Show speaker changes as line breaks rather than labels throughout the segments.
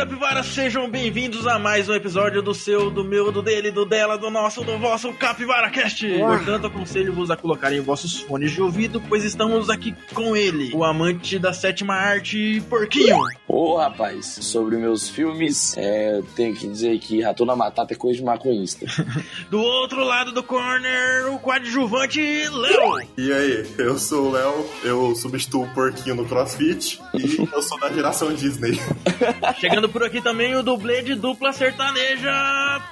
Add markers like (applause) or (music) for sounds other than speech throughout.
Capivara! Sejam bem-vindos a mais um episódio do seu, do meu, do dele, do dela, do nosso, do vosso Capivara Cast! Portanto, aconselho-vos a colocarem vossos fones de ouvido, pois estamos aqui com ele, o amante da sétima arte, Porquinho!
Ô, rapaz, sobre meus filmes, é, eu tenho que dizer que Ratona Matata é coisa de maconhista. (laughs)
Do outro lado do corner, o coadjuvante, Léo!
E aí, eu sou o Léo, eu substituo o porquinho no CrossFit e eu sou da geração Disney.
Chegando por aqui também o dublê de dupla sertaneja,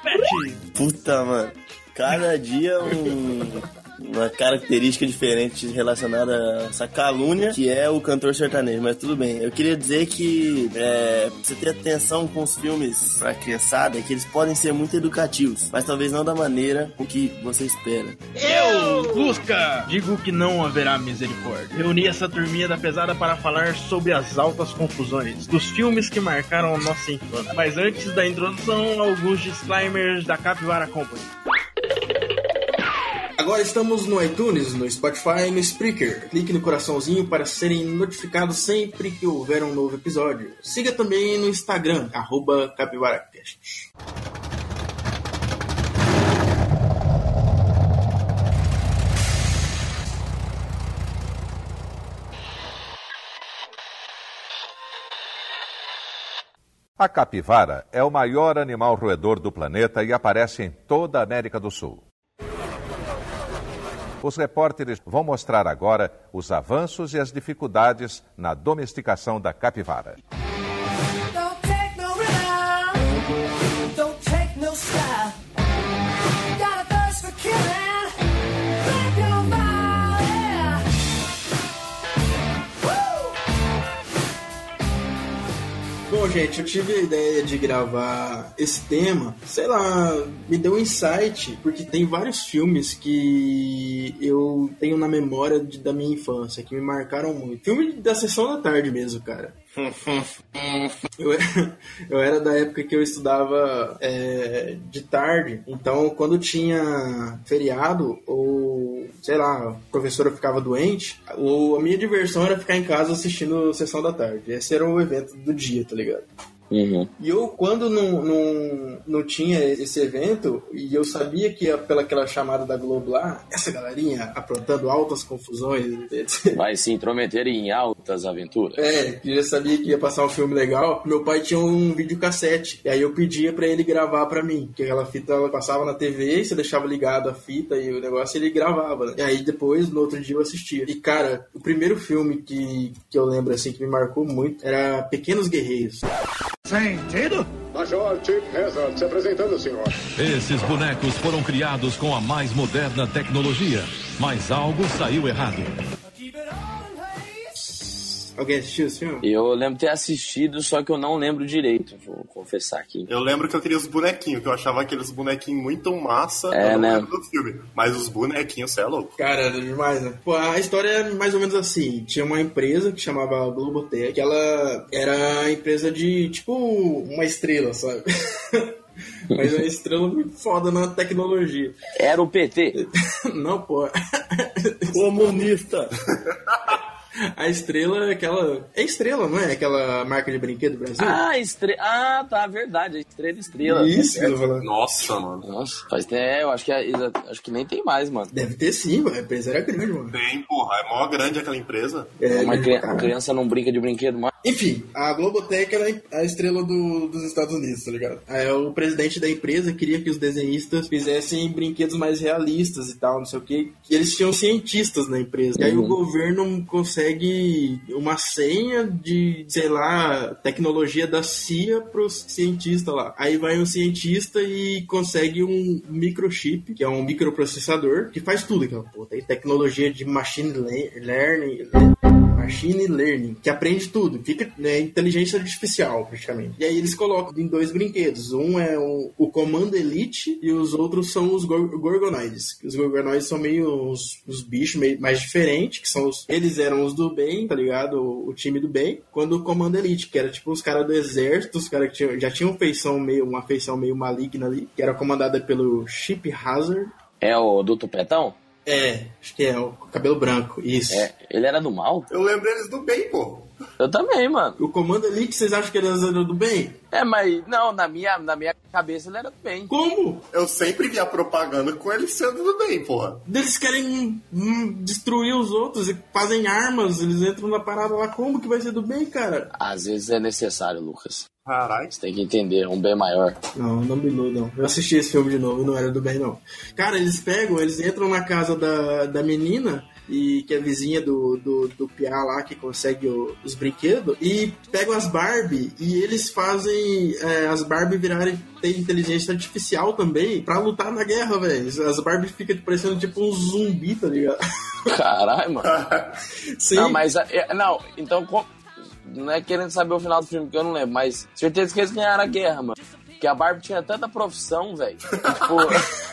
Pet!
Puta, mano. Cada dia um, uma característica diferente relacionada a essa calúnia que é o cantor sertanejo, mas tudo bem. Eu queria dizer que é, você ter atenção com os filmes pra criançada, é que eles podem ser muito educativos, mas talvez não da maneira com que você espera.
Eu, Lusca, digo que não haverá misericórdia. Reuni essa turminha da pesada para falar sobre as altas confusões dos filmes que marcaram a nossa infância. Mas antes da introdução, alguns disclaimers da Capivara Company. Agora estamos no iTunes, no Spotify e no Spreaker. Clique no coraçãozinho para serem notificados sempre que houver um novo episódio. Siga também no Instagram, arroba CapivaraCast.
A capivara é o maior animal roedor do planeta e aparece em toda a América do Sul. Os repórteres vão mostrar agora os avanços e as dificuldades na domesticação da capivara.
Gente, eu tive a ideia de gravar esse tema, sei lá, me deu um insight, porque tem vários filmes que eu tenho na memória de- da minha infância, que me marcaram muito. Filme da sessão da tarde mesmo, cara. (laughs) Eu, eu era da época que eu estudava é, de tarde, então quando tinha feriado ou sei lá, a professora ficava doente, o, a minha diversão era ficar em casa assistindo Sessão da Tarde. Esse era o evento do dia, tá ligado?
Uhum.
E eu, quando não, não, não tinha esse evento, e eu sabia que ia pela aquela chamada da Globo lá, essa galerinha aprontando altas confusões.
Vai se intrometer em altas aventuras.
É, que já sabia que ia passar um filme legal. Meu pai tinha um videocassete. E aí eu pedia pra ele gravar pra mim. Que aquela fita ela passava na TV, você deixava ligado a fita e o negócio ele gravava. né? E aí depois, no outro dia, eu assistia. E cara, o primeiro filme que, que eu lembro assim que me marcou muito era Pequenos Guerreiros.
Major Chief Hazard se apresentando, senhor.
Esses bonecos foram criados com a mais moderna tecnologia, mas algo saiu errado.
Alguém assistiu esse filme?
Eu lembro de ter assistido, só que eu não lembro direito, vou confessar aqui.
Eu lembro que eu queria os bonequinhos, que eu achava aqueles bonequinhos muito massa
É,
eu não
né?
lembro do filme. Mas os bonequinhos, você é louco.
Cara, era demais, né? Pô, a história é mais ou menos assim. Tinha uma empresa que chamava Globotech, que ela era a empresa de, tipo, uma estrela, sabe? (laughs) Mas é uma estrela muito foda na tecnologia.
Era o PT. (laughs)
Não, pô.
Comunista! (laughs)
A estrela é aquela. É estrela, não é? Aquela marca de brinquedo do Brasil?
Ah, estre... ah, tá, verdade. Estrela, estrela.
Isso falando.
Nossa, mano.
Nossa, faz é, eu acho que, é- acho que nem tem mais, mano.
Deve ter sim, mano. A empresa era grande, mano.
Bem, porra, é mó grande aquela empresa.
É, pra caralho.
criança não brinca de brinquedo mais.
Enfim, a Globotech era a estrela do- dos Estados Unidos, tá ligado? Aí o presidente da empresa queria que os desenhistas fizessem brinquedos mais realistas e tal, não sei o quê. E eles tinham cientistas na empresa. E aí o governo consegue uma senha de, sei lá, tecnologia da CIA pros cientistas lá. Aí vai um cientista e consegue um microchip, que é um microprocessador, que faz tudo aquela porra. Tem tecnologia de machine le- learning, Machine Learning, que aprende tudo, fica né, inteligência artificial, praticamente. E aí eles colocam em dois brinquedos. Um é o, o Comando Elite e os outros são os gor Gorgonoides. Os Gorgonoides são meio os, os bichos meio mais diferentes, que são os. Eles eram os do bem, tá ligado? O, o time do bem. Quando o Comando Elite, que era tipo os caras do exército, os caras que tinham, já tinham feição meio, uma feição meio maligna ali, que era comandada pelo Chip Hazard.
É o do Tupetão?
É, acho que é, o cabelo branco, isso.
É, ele era do mal?
Eu lembro eles do bem, pô.
Eu também, mano.
O Comando Elite, vocês acham que ele era do bem?
É, mas não, na minha, na minha cabeça ele era do bem.
Como?
Eu sempre vi a propaganda com ele sendo do bem, porra.
Eles querem hum, destruir os outros e fazem armas, eles entram na parada lá. Como que vai ser do bem, cara?
Às vezes é necessário, Lucas.
Caralho.
Você tem que entender, um bem maior.
Não, não me iludam. Eu assisti esse filme de novo e não era do bem, não. Cara, eles pegam, eles entram na casa da, da menina, e que é vizinha do, do, do Piá lá, que consegue o- os brinquedos, e pegam as Barbie e eles fazem é, as Barbie virarem ter inteligência artificial também pra lutar na guerra, velho. As Barbie ficam parecendo tipo um zumbi, tá ligado?
Caralho, mano. (laughs)
Sim.
Não, mas. é, Não, então. Não é querendo saber o final do filme, que eu não lembro, mas certeza que eles ganharam a guerra, mano. Porque a Barbie tinha tanta profissão, velho. que, Tipo.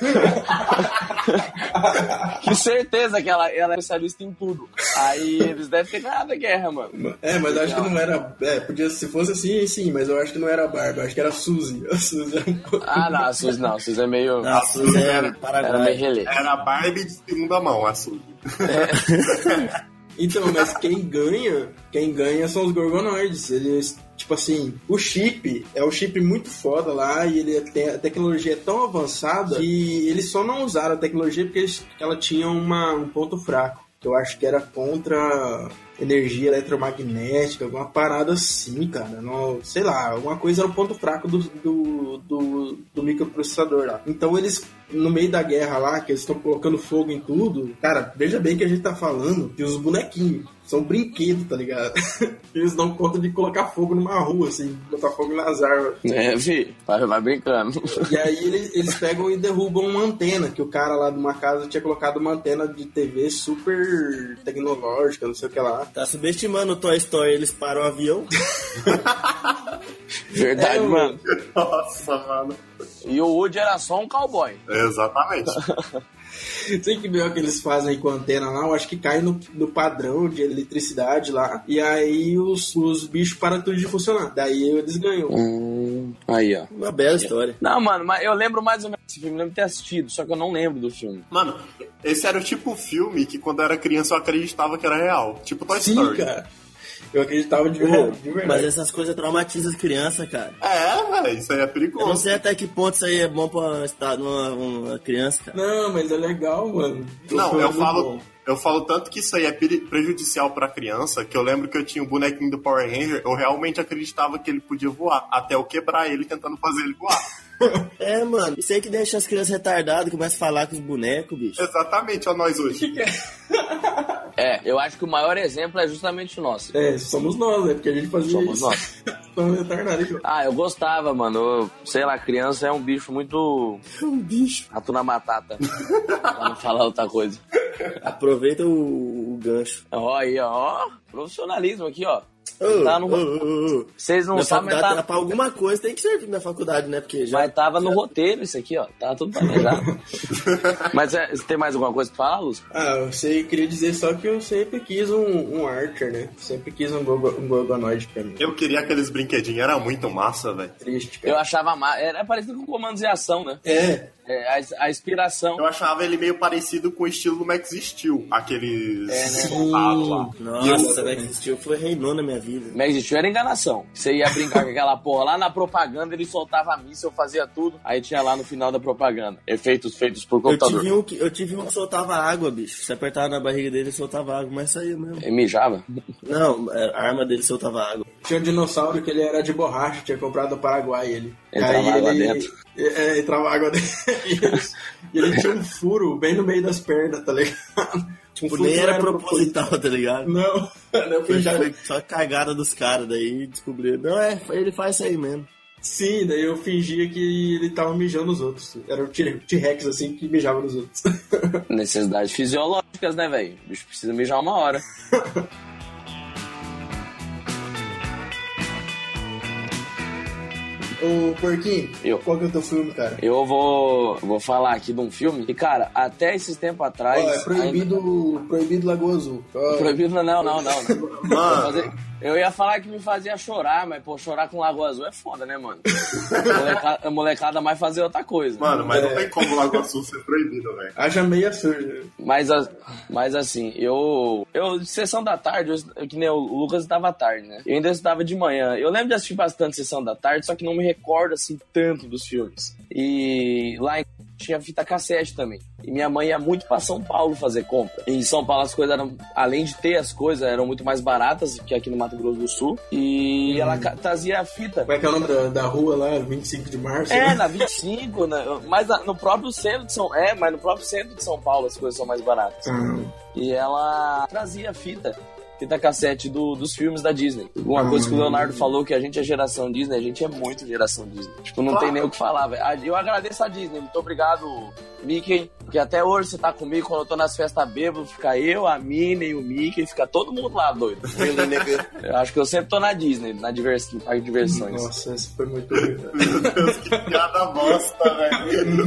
(laughs) que certeza que ela, ela é especialista em tudo. Aí eles devem ter ganhado a guerra, mano.
É, mas eu acho que não era. É, podia, se fosse assim, sim, mas eu acho que não era a Barbie, eu acho que era a Suzy. A Suzy era um pouco-
Ah, não, a Suzy não. A Suzy é meio.
Ah, Suzy é
Era meio
Paraguai.
relé.
Era a Barbie de segunda mão, a Suzy. (laughs)
Então, mas quem ganha, quem ganha são os Gorgonoides. Eles, tipo assim, o chip é um chip muito foda lá e ele tem, a tecnologia é tão avançada que eles só não usaram a tecnologia porque eles- ela tinha uma, um ponto fraco. Que eu acho que era contra energia eletromagnética, alguma parada assim, cara. Não, sei lá, alguma coisa era o ponto fraco do, do, do, do microprocessador lá. Então eles, no meio da guerra lá, que eles estão colocando fogo em tudo, cara, veja bem que a gente tá falando que os bonequinhos são brinquedos, tá ligado? (laughs) Eles dão conta de colocar fogo numa rua, assim, botar fogo nas árvores.
É, fi, vai, vai brincando.
E aí eles, eles pegam e derrubam uma antena, que o cara lá de uma casa tinha colocado uma antena de TV super tecnológica, não sei o que lá.
Tá subestimando o Toy Story, eles param o avião. (laughs)
Verdade,
É,
mano.
Nossa, mano.
E o Woody era só um cowboy.
Exatamente. (laughs) (laughs)
Sei que ver o que eles fazem com a antena lá, eu acho que cai no, no padrão de eletricidade lá. E aí os, os bichos param tudo de funcionar. Daí eles ganham.
Hum, aí, ó.
Uma bela história.
Não, mano, mas eu lembro mais ou menos desse filme, lembro de ter assistido, só que eu não lembro do filme.
Mano, esse era o tipo filme que quando eu era criança eu acreditava que era real. Tipo Toy
Sim,
Story.
cara. Eu acreditava de verdade. De
Mas
verdade.
essas coisas traumatizam as crianças, cara.
É, isso aí é
Eu não
perigoso.
sei até que ponto isso aí é bom pra estar numa uma criança, cara.
Não, mas é legal, mano.
Não,
Foi
eu falo,
bom.
eu falo tanto que isso aí é prejudicial pra criança, que eu lembro que eu tinha um bonequinho do Power Ranger, eu realmente acreditava que ele podia voar, até eu quebrar ele tentando fazer ele voar. (laughs)
É, mano. Isso aí que deixa as crianças retardadas, começa a falar com os bonecos, bicho.
Exatamente, ó nós hoje. (laughs)
É, eu acho que o maior exemplo é justamente o nosso.
É, somos nós, né? Porque a gente fazia
Somos
isso.
nós. (laughs)
Somos retardados. então.
Ah, eu gostava, mano. Eu, sei lá, criança é um bicho muito.
Um bicho.
Rato na batata. pra não falar outra coisa.
Aproveita o, o gancho.
Ó, aí, ó. Profissionalismo aqui, ó.
Ô,
Tá no-
ô, ô.
Vocês não
Minha
sabem, mas tá,
pra alguma coisa tem que servir na faculdade, né? Porque já.
mas tava no roteiro isso aqui, ó. Tava tudo planejado. (laughs) mas é, você tem mais alguma coisa pra falar, Luz?
Ah, eu sei, queria dizer só que eu sempre quis um, um Archer, né? Sempre quis um, Gorgo, um Gorgonoid pra mim.
Eu queria aqueles brinquedinhos, era muito massa, velho.
Triste,
Eu
cara.
achava. Ma... Era parecido com comandos de ação, né?
É,
É, a, a inspiração.
Eu achava ele meio parecido com o estilo do Max Steel, aqueles
É, né?
lá.
Nossa,
eu-
Max Steel foi reinou na minha vida.
Mas existiu era enganação. Você ia brincar com aquela porra lá na propaganda, ele soltava a míssil, fazia tudo. Aí tinha lá no final da propaganda. Efeitos feitos por
Eu
computador.
tive, um que, eu tive um que soltava água, bicho. Você apertava na barriga dele, ele soltava água, mas saía mesmo.
Ele mijava.
Não, é, a arma dele soltava água.
tinha um dinossauro que ele era de borracha, tinha comprado no Paraguai ele.
Entrava
Aí
água
ele,
dentro. (laughs)
É, entrava água dentro. E ele, tinha um furo bem no meio das pernas, tá ligado? Um
Tipo,
furo
nem
que não
era proposital, tá ligado?
Não, (laughs) eu
Foi,
fingia-
foi só cagada dos caras, daí descobriram. Não, é, ele faz isso aí mesmo.
Sim, daí eu fingia que ele tava mijando nos outros. Era o T-Rex, assim, que mijava nos outros. (laughs)
Necessidades fisiológicas, né, velho? O bicho precisa mijar uma hora. (laughs)
Ô, Porquinho,
Eu.
qual que é o teu filme, cara?
Eu vou, vou falar aqui de um filme que, cara, até esses tempos atrás.
Ó, é proibido, proibido Lagoa Azul.
Ainda- Proibido, não, não, não. não.
Mano,
Eu ia falar que me fazia chorar, mas, pô, chorar com Lagoa Azul é foda, né, mano? (laughs) A molecada, a molecada mais fazer outra coisa.
Mano, mas não tem como o Lagoa Sul ser proibido, velho.
Haja meia suja.
Mas, mas assim, eu. Eu, sessão da tarde, eu, que nem o Lucas estava à tarde, né? Eu ainda estava de manhã. Eu lembro de assistir bastante sessão da tarde, só que não me recordo assim tanto dos filmes. E lá em tinha fita cassete também. E minha mãe ia muito pra São Paulo fazer compra. E em São Paulo as coisas eram, além de ter as coisas, eram muito mais baratas que aqui no Mato Grosso do Sul. E ela ca- trazia a fita.
Como é que é o nome da, da rua lá? 25 de março?
É,
né?
na 25, né? mas na- no próprio centro de São É, mas no próprio centro de São Paulo as coisas são mais baratas.
Ah,
E ela trazia fita, fita cassete do- dos filmes da Disney. Uma coisa que o Leonardo falou que a gente é geração Disney, a gente é muito geração Disney. Tipo, não tem nem o que falar, velho. Ah, Eu agradeço a Disney, muito obrigado, Mickey, porque até hoje você tá comigo, quando eu tô nas festas bêbadas, fica eu, a Minnie e o Mickey, fica todo mundo lá doido. (laughs) Eu acho que eu sempre tô na Disney, na divers... no parque de diversões.
Nossa, esse foi muito velho.
Meu Deus, que piada bosta, velho.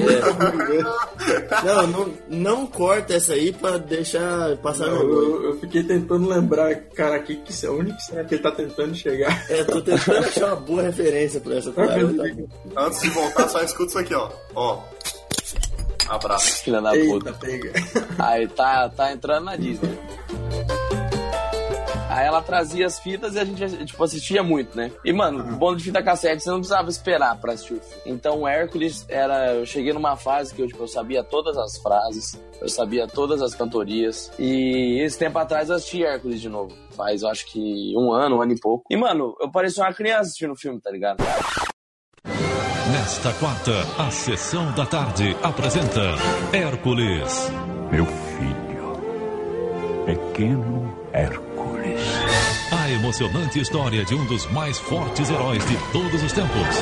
Não, não, não corta essa aí pra deixar passar vergonha.
eu- eu fiquei tentando lembrar, cara, aqui que é onde que será que ele tá tentando chegar?
É, tô tentando achar uma boa referência pra essa parada.
Antes de voltar, só escuta isso aqui, ó. Ó. Abraço.
Filha da puta.
Eita, pega.
Aí tá, tá entrando na Disney. Aí ela trazia as fitas e a gente, tipo, assistia muito, né? E, mano, bom de fita cassete, você não precisava esperar pra assistir o filme. Então, o Hércules era... Eu cheguei numa fase que eu, tipo, eu sabia todas as frases, eu sabia todas as cantorias. E esse tempo atrás eu assisti Hércules de novo. Faz, eu acho que um ano, um ano e pouco. E, mano, eu parecia uma criança assistindo o filme, tá ligado?
Nesta quarta, a sessão da tarde apresenta Hércules.
Meu filho, pequeno Hércules.
Emocionante história de um dos mais fortes heróis de todos os tempos.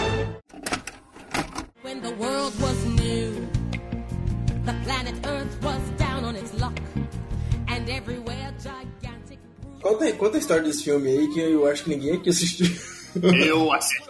When the world was new, the planet Earth was down on its luck, and everywhere gigantic.
Conta, conta a história desse filme aí que eu acho que ninguém aqui assistiu.
Eu assisti.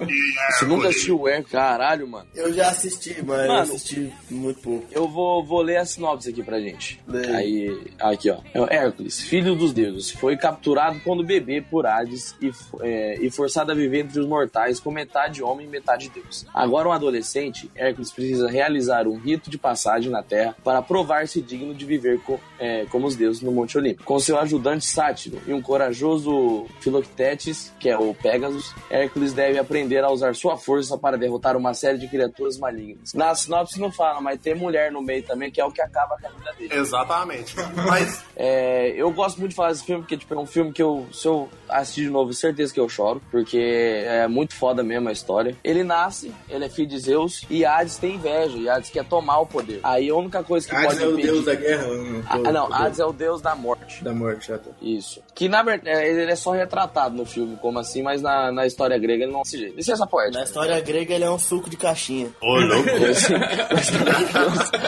Você nunca assistiu o Hércules? Caralho, mano.
Eu já assisti, mas eu
Mano.
assisti muito pouco.
Eu vou, vou ler a sinopse aqui pra gente.
Lê.
Aí, aqui ó. É Hércules, filho dos deuses, foi capturado quando bebê por Hades e, é, e forçado a viver entre os mortais com metade homem e metade deus. Agora um adolescente, Hércules precisa realizar um rito de passagem na Terra para provar-se digno de viver co- é, como os deuses no Monte Olimpo. Com seu ajudante Sátiro e um corajoso Filoctetes, que é o Pegasus, Hércules deve aprender a usar sua força para derrotar uma série de criaturas malignas. Na sinopse não fala, mas tem mulher no meio também, que é o que acaba com a vida dele.
Exatamente. Mas
É, eu gosto muito de falar desse filme, porque tipo, é um filme que eu, se eu assistir de novo, certeza que eu choro, porque é muito foda mesmo a história. Ele nasce, ele é filho de Zeus, e Hades tem inveja, e Hades quer tomar o poder. Aí a única coisa que
Hades
pode
é o
impedir...
deus da guerra? Não,
Ah, não, Hades é o deus da morte.
Da morte, já tá.
Isso. Que na verdade ele é só retratado no filme como assim, mas na, na história grega ele não é desse jeito. Licença poética.
Na história grega ele é um suco de caixinha.
Ô, louco. (laughs)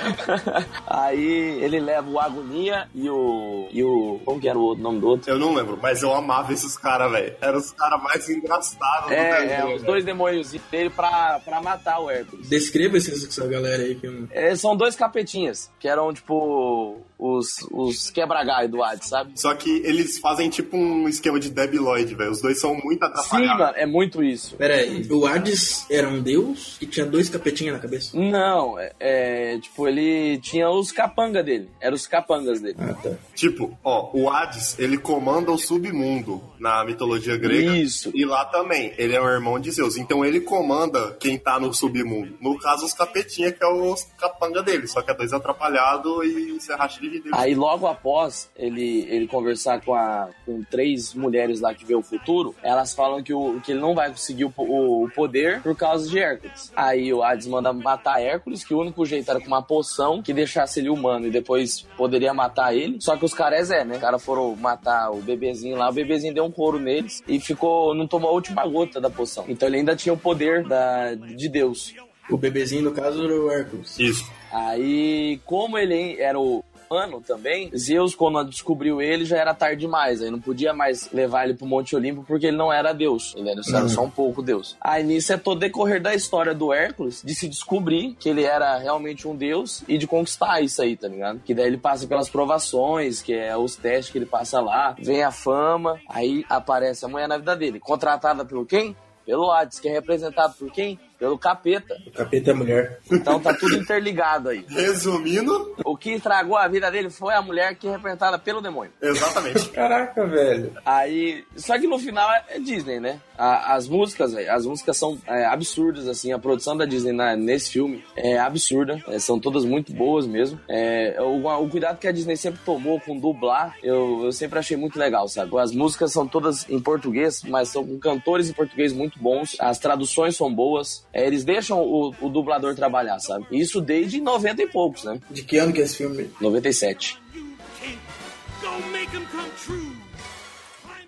Aí ele leva o Agonia e o. E o. Como que era o outro nome do outro?
Eu não lembro, mas eu amava esses caras, velho. Eram os caras mais engraçados do
É, é, os dois demônios dele pra, pra matar o Hércules.
Descreva esses, essa galera aí que eu.
É, são dois capetinhas, que eram tipo os, os quebra-galho do Hades, sabe?
Só que eles fazem tipo um esquema de Debiloid, velho. Os dois são muito
Sim,
atrapalhados.
mano, é muito isso.
Pera aí, o Hades era um deus que tinha dois capetinhas na cabeça?
Não, é, é, tipo, ele tinha os capanga dele. Eram os capangas dele.
Ah, tá.
Tipo, ó, o Hades, ele comanda o submundo na mitologia grega.
Isso.
E lá também, ele é um irmão de Zeus. Então ele comanda quem tá no submundo. No caso, os capetinha, que é os capanga dele. Só que é dois atrapalhados e se racha de vida.
Aí logo após ele, ele conversar com, a, com três mulheres lá que vê o futuro, elas falam que, o, que ele não vai conseguir o, po- o poder por causa de Hércules. Aí o Hades manda matar Hércules, que o único jeito era com uma poção que deixasse ele humano e depois poderia matar ele. Só que os caras é, né? Os caras foram matar o bebezinho lá, o bebezinho deu um couro neles e ficou, não tomou a última gota da poção. Então ele ainda tinha o poder da, de Deus.
O bebezinho, no caso, era o Hércules.
Isso.
Aí, como ele era o, ano também, Zeus, quando descobriu ele, já era tarde demais. Aí não podia mais levar ele pro Monte Olimpo porque ele não era Deus. Ele era,
Uhum.
só um pouco Deus. Aí nisso é todo decorrer da história do Hércules, de se descobrir que ele era realmente um Deus e de conquistar isso aí, tá ligado? Que daí ele passa pelas provações, que é os testes que ele passa lá, vem a fama, aí aparece a mulher na vida dele. Contratada pelo quem? Pelo Hades, que é representado por quem? Pelo capeta.
O capeta é mulher.
Então tá tudo interligado aí.
Resumindo,
O que estragou a vida dele foi a mulher que é representada pelo demônio.
exatamente. (laughs)
Caraca, velho.
Aí, só que no final é, é Disney, né? A- as músicas, velho, as músicas são é, absurdas, assim. A produção da Disney na- nesse filme é absurda. É, são todas muito boas mesmo. É, o, o cuidado que a Disney sempre tomou com dublar, eu, eu sempre achei muito legal, sabe? As músicas são todas em português, mas são com cantores em português muito bons. As traduções são boas. É, eles deixam o, o dublador trabalhar, sabe? Isso desde 90 e poucos, né?
De que ano que é esse filme?
97.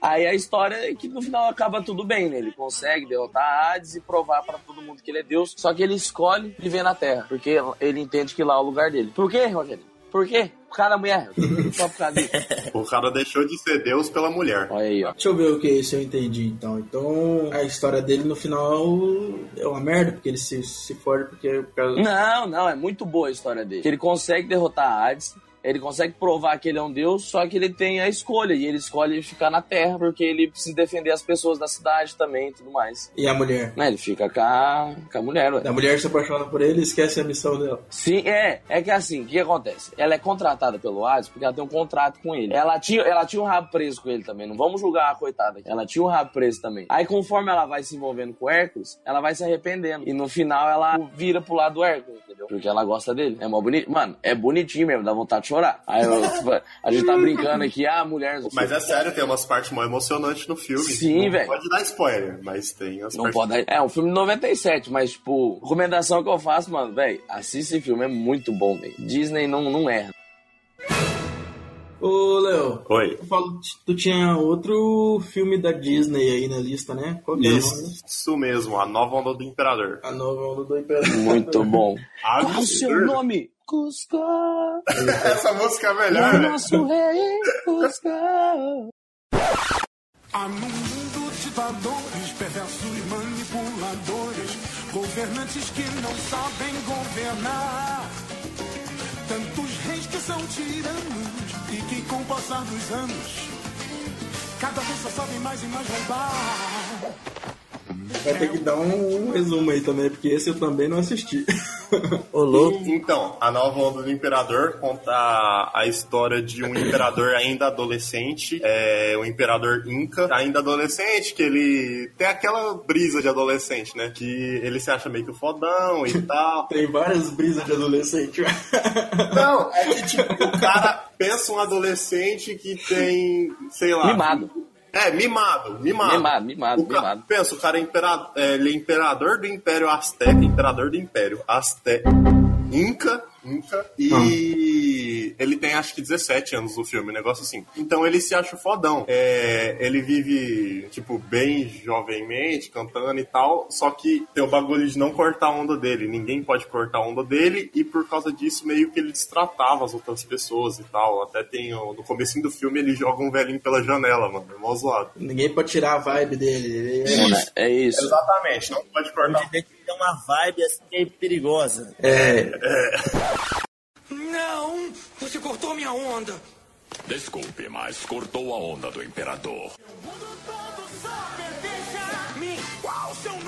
Aí a história é que no final acaba tudo bem, né? Ele consegue derrotar Hades e provar pra todo mundo que ele é Deus. Só que ele escolhe viver na Terra, porque ele entende que lá é o lugar dele. Por quê, Rogério? Por quê? Por causa da mulher. Só por causa disso. (laughs)
O cara deixou de ser Deus pela mulher.
Olha aí, ó.
Deixa eu ver o que é isso eu entendi então. Então a história dele no final é uma merda, porque ele se, se fode porque por causa.
Não, não, é muito boa a história dele. Que ele consegue derrotar Hades, ele consegue provar que ele é um deus, só que ele tem a escolha, e ele escolhe ficar na Terra, porque ele precisa defender as pessoas da cidade também e tudo mais.
E a mulher?
Né, ele fica com a, com a mulher, ué.
A mulher se apaixona por ele e esquece a missão dela.
Sim, é. É que assim, o que acontece? Ela é contratada pelo Hades porque ela tem um contrato com ele. Ela tinha, ela tinha um rabo preso com ele também. Não vamos julgar a coitada. aqui. Ela tinha um rabo preso também. Aí, conforme ela vai se envolvendo com o Hércules, ela vai se arrependendo. E no final, ela vira pro lado do Hércules, entendeu? Porque ela gosta dele. É mó bonito. Mano, é bonitinho mesmo, dá vontade de chorar. Aí, eu- tipo, a gente tá (laughs) brincando aqui, ah, mulher.
Mas é sério, tem umas partes mais emocionantes no filme.
Sim, velho.
Pode dar spoiler, mas tem as
Não
partes.
pode dar. É um filme de 97, mas, tipo, recomendação que eu faço, mano, velho, assiste esse filme, é muito bom, velho. Disney não, não erra.
Ô, Léo.
Oi.
Tu, falou, tu tinha outro filme da Disney aí na lista, né? Qual que é o nome?
Isso, isso mesmo, a nova onda do Imperador.
A nova onda do Imperador.
Muito (laughs) bom. Qual o seu nome? Cusco. (laughs)
Essa música é a melhor,
O
né?
nosso rei Cusco.
Há num mundo de valores perversos e manipuladores, governantes que não sabem governar. Tantos reis que são tiranos com o passar dos anos, cada vez só mais e mais roubar.
Vai ter que dar um, um resumo aí também, porque esse eu também não assisti. (laughs)
Ô, louco.
Então, a nova onda do Imperador conta a história de um imperador ainda adolescente, é, um imperador Inca, ainda adolescente, que ele tem aquela brisa de adolescente, né? Que ele se acha meio que fodão e (laughs) tal.
Tem várias brisas de adolescente. (laughs)
Não, é que tipo, o cara pensa um adolescente que tem, sei lá.
Mimado.
É, mimado, mimado.
Mimado, mimado,
O ca-
mimado.
Pensa, o cara é, impera- é, ele é imperador do Império Azteca, imperador do Império Azteca, Inca, Inca, e ele tem acho que 17 anos no filme, um negócio assim. Então ele se acha fodão. É, ele vive, tipo, bem jovenmente, cantando e tal, só que tem o bagulho de não cortar a onda dele. Ninguém pode cortar a onda dele, e por causa disso, meio que ele destratava as outras pessoas e tal. Até tem, no comecinho do filme, ele joga um velhinho pela janela, mano. É mó zoado.
Ninguém pode tirar a vibe dele. Ele é-
É isso.
Exatamente, não pode cortar.
Tem uma vibe assim que é perigosa.
É.
Não! Você cortou minha onda!
Desculpe, mas cortou a onda do imperador.
O mundo todo só pertence a mim! Qual o seu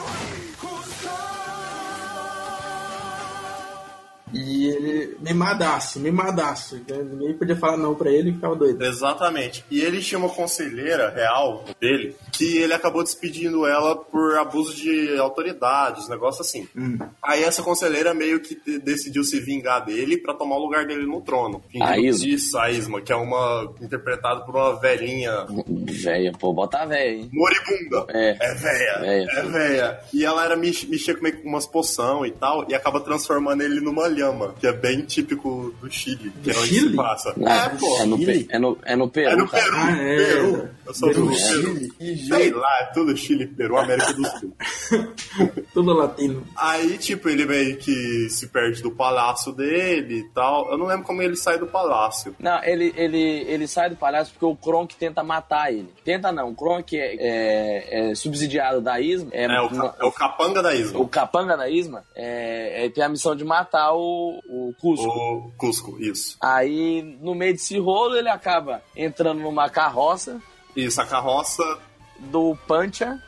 E ele. Mimadaço, mimadaço. Então, Ninguém podia falar não pra ele e ficava doido.
Exatamente. E ele tinha uma conselheira real dele que ele acabou despedindo ela por abuso de autoridades, negócio assim. Aí essa conselheira meio que decidiu se vingar dele pra tomar o lugar dele no trono.
A Isma.
Isso, a Isma, que é uma interpretada por uma velhinha
Véia, pô, bota a véia, hein?
moribunda.
É.
É véia.
Véia.
É véia. E ela era mex- mexia com meio com umas poção e tal, e acaba transformando ele numa lhama, que é bem típico do Chile, que é onde
Chile?
se passa.
Ah,
é, pô.
é, no, Pe- é, no, é no Peru,
É no. Peru,
Ah, é.
Peru. Eu sou do
Peru,
Peru.
Chile, que
Sei lá, é tudo Chile, Peru, América do Sul. (laughs)
Tudo latino.
Aí, tipo, ele meio que se perde do palácio dele e tal. Eu não lembro como ele sai do palácio.
Não, ele, ele, ele sai do palácio porque o Kronk tenta matar ele. Tenta não, o Kronk é, é- é subsidiado da Isma. É,
É o, ca- é o capanga da Isma.
o capanga da Isma é, é- tem a missão de matar o, o Cusco.
O Cusco, isso.
Aí, no meio desse rolo, ele acaba entrando numa carroça
Isso, a carroça,
do Pancha.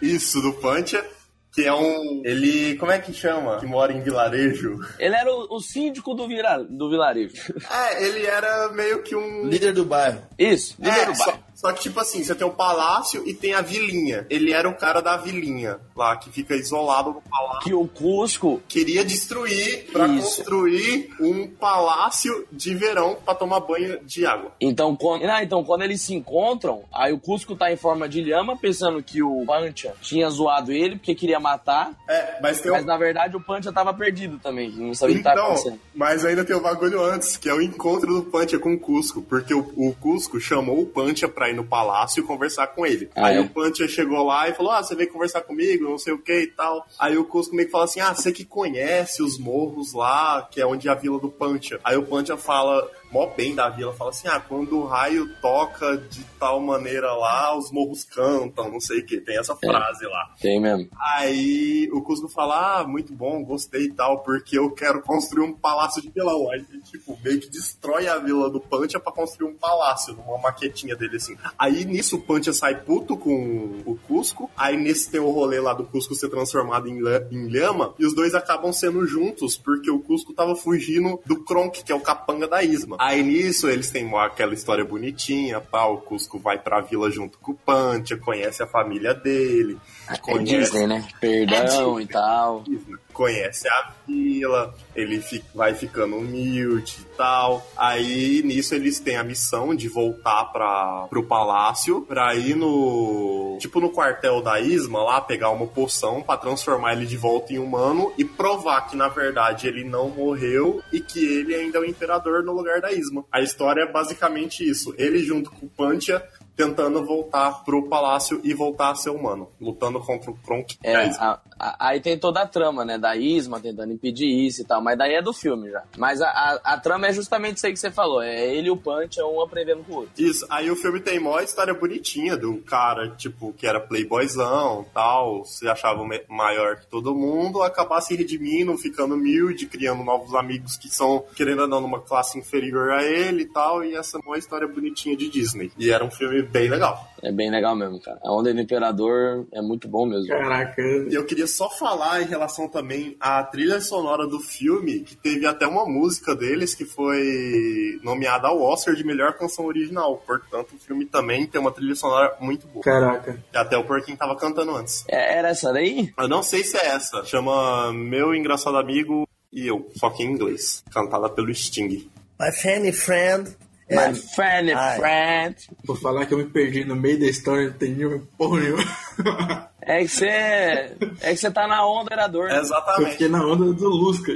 isso, do Pancha, que é um... Ele, como é que chama? Que mora em vilarejo.
Ele era o, o síndico do, vira, do vilarejo.
É, ele era meio que um...
Líder do bairro.
Isso, líder
É,
do
só,
bairro.
Só que, tipo assim, você tem o palácio e tem a vilinha. Ele era o cara da vilinha, lá, que fica isolado no palácio.
Que o Cusco
Queria destruir pra
Isso.
construir um palácio de verão pra tomar banho de água.
Então quando, não, então, quando eles se encontram, aí o Cusco tá em forma de lhama, pensando que o Pancha tinha zoado ele porque queria matar.
É, mas tem
Mas
um...
na verdade o Pancha tava perdido também, não sabia o que tava
Então,
acontecendo.
mas ainda tem o bagulho antes, que é o encontro do Pancha com o Cusco, porque o, o Cusco chamou o Pancha pra ir no palácio e conversar com ele.
Ah,
Aí
é?
o Pancha chegou lá e falou: Ah, você veio conversar comigo, não sei o que e tal. Aí o Cusco meio que fala assim: Ah, você que conhece os morros lá, que é onde é a vila do Pancha. Aí o Pancha fala. Mó bem da vila, fala assim: ah, quando o raio toca de tal maneira lá, os morros cantam, não sei o que. Tem essa frase lá.
Tem mesmo.
Aí o Cusco fala, ah, muito bom, gostei e tal, porque eu quero construir um palácio de vilão. Aí, tipo, meio que destrói a vila do Pancha pra construir um palácio, numa maquetinha dele, assim. Aí, nisso, o Pancha sai puto com o Cusco. Aí, nesse tem o rolê lá do Cusco ser transformado em, em lhama. E os dois acabam sendo juntos, porque o Cusco tava fugindo do Kronk, que é o capanga da Isma. Aí, nisso, eles têm aquela história bonitinha, tal. O Cusco vai pra vila junto com o Pancha, conhece a família dele.
É
conhece-
Disney, né? Perdão e tal.
conhece a vila, ele fi- vai ficando humilde e tal. Aí nisso eles têm a missão de voltar para pro palácio pra ir no tipo no quartel da Isma lá pegar uma poção pra transformar ele de volta em humano e provar que na verdade ele não morreu e que ele ainda é o imperador no lugar da Isma. A história é basicamente isso. Ele junto com o Pancha tentando voltar pro palácio e voltar a ser humano, lutando contra o Kronk.
É,
Isma.
a- a- aí tem toda a trama, né? Da Isma tentando impedir isso e tal, mas daí é do filme já. Mas a, a, trama é justamente isso aí que você falou: é ele e o Punch, um aprendendo com o outro.
Isso, aí o filme tem mó história bonitinha do cara, tipo, que era playboyzão tal, se achava maior que todo mundo, acabar se redimindo, ficando humilde, criando novos amigos que são, querendo ou não, numa classe inferior a ele e tal, e essa é uma história bonitinha de Disney. E era um filme bem legal.
É bem legal mesmo, cara. A Onda do Imperador é muito bom mesmo.
Caraca.
E eu queria só falar em relação também à trilha sonora do filme, que teve até uma música deles que foi nomeada ao Oscar de melhor canção original. Portanto, o filme também tem uma trilha sonora muito boa.
Caraca.
Até o Porquinho tava cantando antes.
É, era essa daí?
Eu não sei se é essa. Chama Meu Engraçado Amigo e Eu, só que em inglês. Cantada pelo Sting.
My funny friend.
My
and
friend,
I.
friend.
Vou falar que eu me perdi no meio da história, não tem nenhuma porra nenhuma. (laughs)
É que você. É que você tá na onda, Imperador. né?
Eu
Exatamente.
fiquei na onda do Lusca.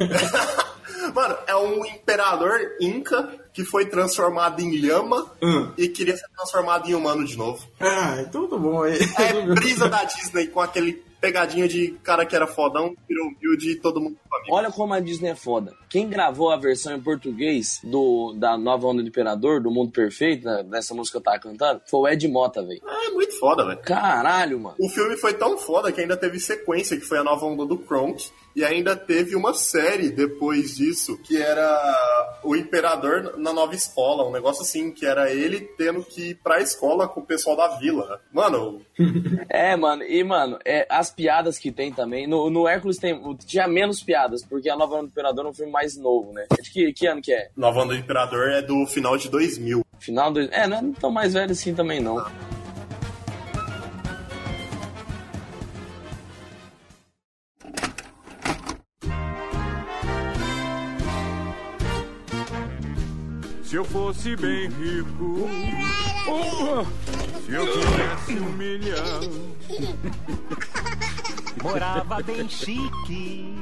(laughs)
Mano, é um imperador inca que foi transformado em lhama
Hum.
e queria ser transformado em humano de novo.
Ah, então tá bom aí.
É brisa da Disney com aquele pegadinha de cara que era fodão, virou humilde e todo mundo amigo.
Olha como a Disney é foda. Quem gravou a versão em português do, da nova Onda do Imperador, do Mundo Perfeito, né, dessa música que eu tava cantando, foi o Ed Mota, velho.
É muito foda, velho.
Caralho, mano.
O filme foi tão foda que ainda teve sequência, que foi a nova onda do Kronk. E ainda teve uma série depois disso, que era o Imperador na nova escola. Um negócio assim, que era ele tendo que ir pra escola com o pessoal da vila. Mano, (laughs)
É, mano, e, mano, é, as piadas que tem também. No, no Hércules tem, tinha menos piadas, porque a Nova Onda do Imperador é um filme mais novo, né? De que, que ano que é?
nova onda do Imperador é do final de 2000.
Final do. É, não é tão mais velho assim também, não.
Se eu fosse bem rico, se eu tivesse um milhão,
Morava bem chique,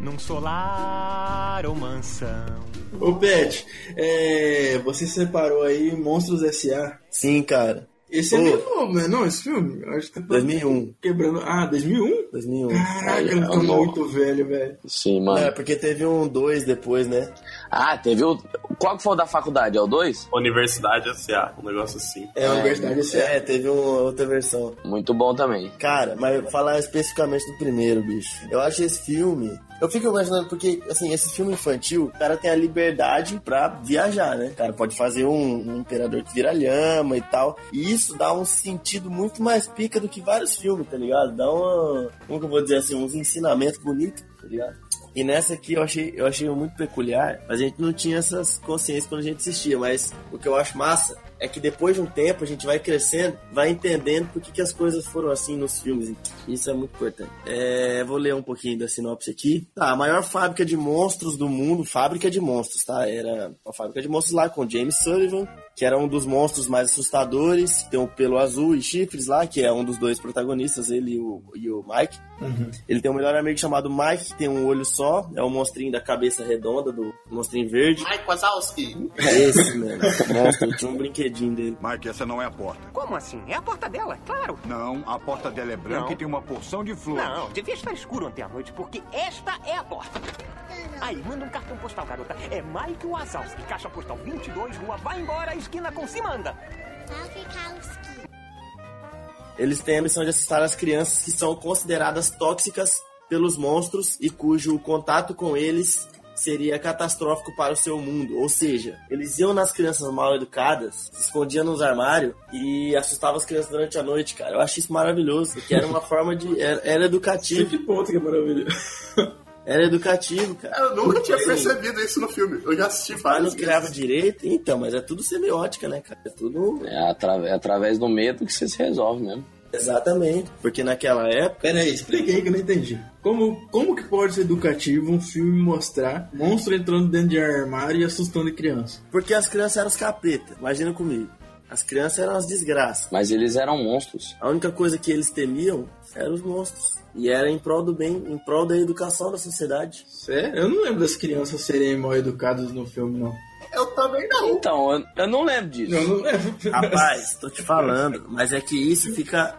num solar ou mansão.
Ô, Pet, é, você separou aí Monstros S.A.
Sim, cara.
Esse é meio novo, né? Não, esse filme? Eu acho que tá
2001.
quebrando. Ah, 2001?
2001.
Caraca, eu tô
amor.
muito velho, velho.
Sim, mano.
É, porque teve um 2 depois, né?
Ah, teve o. Qual que foi o da faculdade? É o 2?
Universidade SA, um negócio assim.
É a Universidade esse
É, teve uma outra versão.
Muito bom também.
Cara, mas falar especificamente do primeiro, bicho. Eu acho esse filme. Eu fico imaginando porque, assim, esse filme infantil, o cara tem a liberdade pra viajar, né? O cara pode fazer um, um imperador que vira lhama e tal. E isso dá um sentido muito mais pica do que vários filmes, tá ligado? Dá uma. Como que eu vou dizer assim? Uns ensinamentos bonitos, tá ligado? E nessa aqui eu achei, eu achei muito peculiar, a gente não tinha essas consciências quando a gente assistia. Mas o que eu acho massa é que depois de um tempo a gente vai crescendo, vai entendendo por que, que as coisas foram assim nos filmes. Isso é muito importante. É, vou ler um pouquinho da sinopse aqui. Tá, a maior fábrica de monstros do mundo, fábrica de monstros, tá? Era uma fábrica de monstros lá com James Sullivan, que era um dos monstros mais assustadores, tem o pelo azul e chifres lá, que é um dos dois protagonistas, ele e o, e o Mike. Ele tem um melhor amigo chamado Mike, que tem um olho só, é o monstrinho da cabeça redonda, do monstrinho verde.
Mike Wazowski.
É esse, mano. Monstro, tinha um brinquedinho dele.
Mike, essa não é a porta.
Como assim? É a porta dela, claro.
Não, a porta dela é branca
Não.
e tem uma porção de flores.
Não, devia estar escuro ontem à noite, porque esta é a porta. Aí, manda um cartão postal, garota. É Mike Wazowski, caixa postal 22, rua Vai Embora, esquina com Simanda.
Eles têm a missão de assustar as crianças que são consideradas tóxicas pelos monstros e cujo contato com eles seria catastrófico para o seu mundo. Ou seja, eles iam nas crianças mal educadas, se escondiam nos armários e assustavam as crianças durante a noite, cara. Eu acho isso maravilhoso, porque era uma forma de. Era, era educativo.
Que ponto que é maravilhoso. (laughs)
Era educativo, cara.
Eu nunca tinha
Assim,
percebido isso no filme. Eu já assisti vários
não criava direito? Então, mas é tudo semiótica, né, cara? É tudo.
É, atra- é através do medo que você se resolve mesmo.
Exatamente. Porque naquela época.
Pera aí, expliquei que eu não entendi. Como, como que pode ser educativo um filme mostrar monstro entrando dentro de armário e assustando criança?
Porque as crianças eram os capeta. Imagina comigo. As crianças eram as desgraças.
Mas eles eram monstros.
A única coisa que eles temiam eram os monstros. E era em prol do bem, em prol da educação da sociedade.
Sério? Eu não lembro das crianças serem mal educadas no filme, não.
Eu também não.
Então, eu, eu não lembro disso.
Eu não lembro. (laughs)
Rapaz, tô te falando. Mas é que isso fica.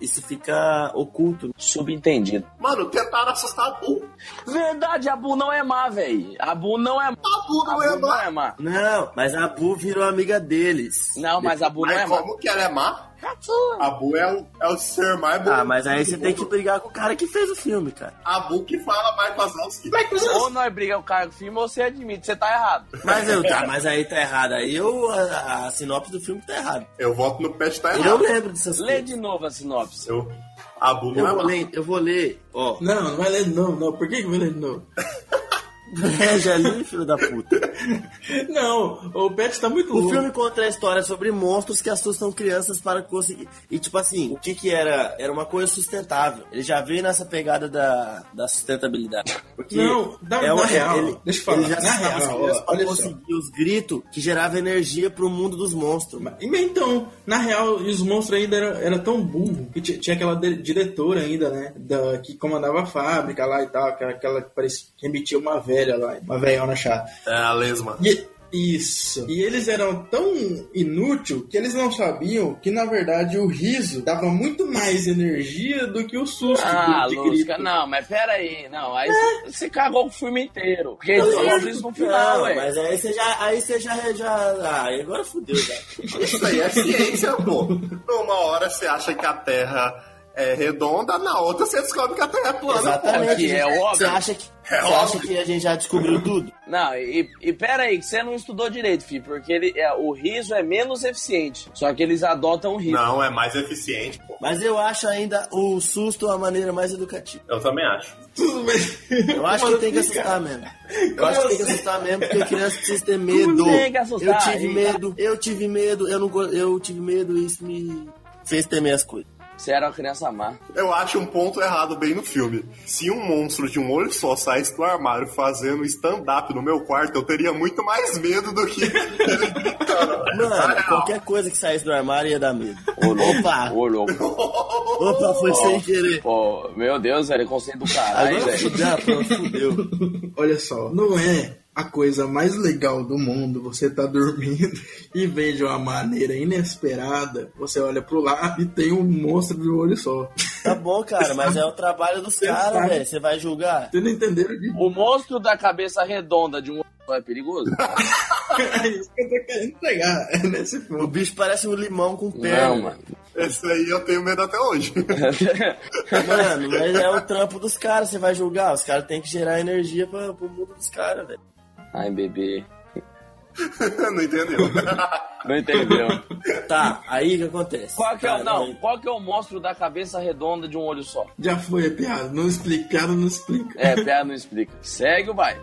Isso fica oculto.
Subentendido.
Mano, tentaram assustar a Bu.
Verdade, a Bu não é má, velho. A Bu não é má.
Bu não
A
é
não é má.
Não, mas a Bu virou amiga deles.
Não, mas a Bu não
Mas
é má.
como que ela é má? A Bu é o, é o ser mais bom.
Ah, mas aí você tem que brigar com o cara que fez o filme, cara.
A Bu que fala Mike Wazowski.
Ou nós briga com o cara do filme ou você admite, você tá errado.
Mas eu, tá, mas aí tá errado. Aí eu, a, a sinopse do filme tá errada.
Eu voto no pet tá
Eu
errado.
lembro dessas
Lê
coisas.
de novo a sinopse.
Eu, a Bu não
Eu
é
vou
má.
ler, eu vou ler, ó.
Não, não vai ler de novo, não. Por que, que vai ler de novo? (laughs)
É, filho da puta.
Não, o Pet tá muito
O
louco.
filme conta a história sobre monstros que assustam crianças para conseguir. E tipo assim, o que que era? Era uma coisa sustentável. Ele já veio nessa pegada da, da sustentabilidade. Porque
Não, na-
é uma,
na real,
ele,
deixa eu falar,
ele já
na real, ó, olha só.
conseguir os gritos que gerava energia pro mundo dos monstros.
Mas Então, na real, os monstros ainda eram era tão burro que tinha, aquela diretora ainda, né? Da, que comandava a fábrica lá e tal, aquela, aquela que parecia que remetia uma velha lá, uma velhona chata.
É a lesma.
E, isso. E eles eram tão inútil que eles não sabiam que, na verdade, o riso dava muito mais energia do que o susto
Ah,
de, de
Lusca, não, mas pera aí. Não, aí você- você cagou o filme inteiro. Porque falou isso no final,
Não, mas aí você já. Aí você já. já ah, agora fudeu, já.
Isso aí é ciência, pô. Numa hora você acha que a Terra é redonda, na outra você descobre que a Terra é plana.
Exatamente.
que é
Você
óbvio.
acha que,
É
você acha que a gente já descobriu tudo?
Não, e, e pera aí, que você não estudou direito, filho. Porque ele, é, o riso é menos eficiente. Só que eles adotam o riso.
Não, é mais eficiente, pô.
Mas eu acho ainda o susto a maneira mais educativa.
Eu também acho.
Tudo bem.
Eu acho que tem que assustar mesmo. Eu acho que tem que assustar mesmo, porque criança precisa ter medo.
tem que assustar?
Eu tive medo, eu tive medo, eu não eu tive medo e isso me fez temer as coisas.
Você era uma criança má.
Eu acho um ponto errado bem no filme. Se um monstro de um olho só saísse do armário fazendo stand-up no meu quarto, eu teria muito mais medo do que.
Mano, qualquer coisa que saísse do armário ia dar medo.
Ô, louco.
Opa!
Ô, louco.
Opa, foi sem querer.
Pô, meu Deus, velho, conceito do caralho,
Agora
velho.
fudeu, pronto, fudeu.
Olha só, não é a coisa mais legal do mundo, você tá dormindo (laughs) e vem de uma maneira inesperada, você olha pro lado e tem um monstro de um olho só.
Tá bom, cara, mas é o trabalho dos (laughs)
Você
caras, velho. Você vai julgar?
Vocês não entenderam de
O monstro da cabeça redonda de um só é perigoso? (laughs)
é isso que eu tô querendo pegar é nesse
O
filme.
bicho parece um limão com perna.
Não, mano.
Esse aí eu tenho medo até hoje.
Mano, mas é o trampo dos caras, você vai julgar. Os caras têm que gerar energia pra, pro mundo dos caras, velho.
Ai, bebê. (laughs)
não entendeu?
Não entendeu.
Tá, aí o que acontece?
Qual que é o,
Cara,
não, qual que é o monstro da cabeça redonda de um olho só?
Já foi a piada, não explica, piada não explica.
É, piada não explica. Segue o baile.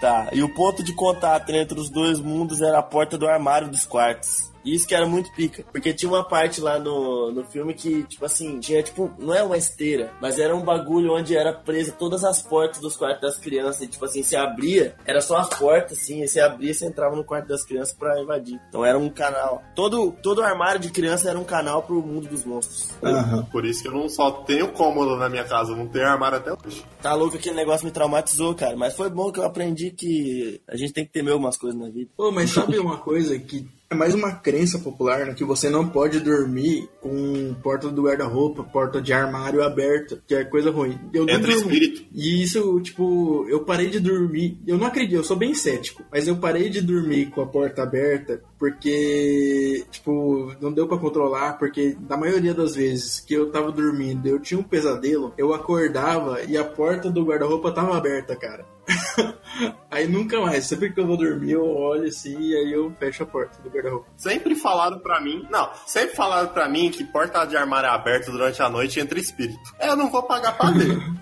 Tá, e o ponto de contato entre os dois mundos era a porta do armário dos quartos. E Isso que era muito pica. Porque tinha uma parte lá no, no filme que, tipo assim, tinha tipo, não é uma esteira, mas era um bagulho onde era presa todas as portas dos quartos das crianças. E, tipo assim, você abria, era só as portas, assim, e você abria e você entrava no quarto das crianças pra invadir. Então era um canal. Todo, todo armário de criança era um canal pro mundo dos monstros.
Aham.
Por isso que eu não só tenho cômodo na minha casa, eu não tenho armário até hoje.
Tá louco, aquele negócio me traumatizou, cara. Mas foi bom que eu aprendi que a gente tem que temer algumas coisas na vida.
Pô, mas sabe uma coisa que é mais uma crença popular, né? Que você não pode dormir com porta do guarda-roupa, porta de armário aberta, que é coisa ruim. Eu não
Entra
durmo.
espírito.
E isso, tipo, eu parei de dormir. Eu não acredito, eu sou bem cético, mas eu parei de dormir com a porta aberta porque, tipo, não deu pra controlar, porque na maioria das vezes que eu tava dormindo, eu tinha um pesadelo, eu acordava e a porta do guarda-roupa tava aberta, cara. (laughs) aí nunca mais, sempre que eu vou dormir, eu olho assim e aí eu fecho a porta do guarda-roupa.
Sempre falaram pra mim, não, sempre falaram pra mim que porta de armário aberta durante a noite entra espírito. É, Eu não vou pagar pra ver. (laughs)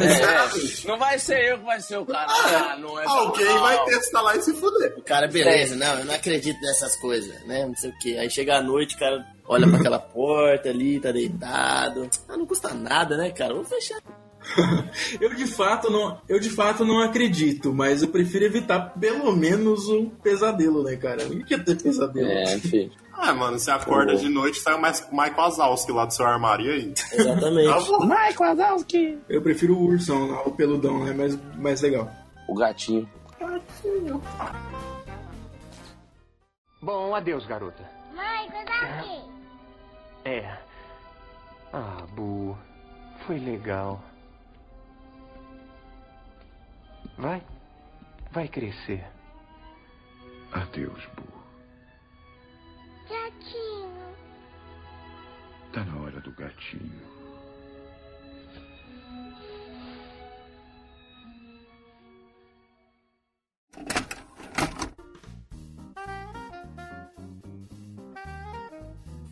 É, não vai ser eu que vai ser o cara. Ah, não é
Alguém vai testar lá e se fuder.
O cara, beleza, não, eu não acredito nessas coisas, né? Não sei o que. Aí chega a noite, o cara olha pra aquela porta ali, tá deitado. Ah, não custa nada, né, cara? Vou fechar. (laughs)
Eu de fato não, eu de fato não acredito, mas eu prefiro evitar pelo menos um pesadelo, né, cara? Não quer ter pesadelo.
É, (laughs) filho.
Ah, mano, você acorda de noite sai o mais- Mike Wazowski lá do seu armário, e aí?
Exatamente. (laughs)
Tá.
Mike Wazowski.
Eu prefiro o ursão, o peludão, é mais, mais legal.
O gatinho.
Bom, adeus, garota.
Mãe, coisa aqui.
É. Ah, Bu. Foi legal. Vai. Vai crescer.
Adeus, Bu.
Gatinho.
Tá na hora do gatinho.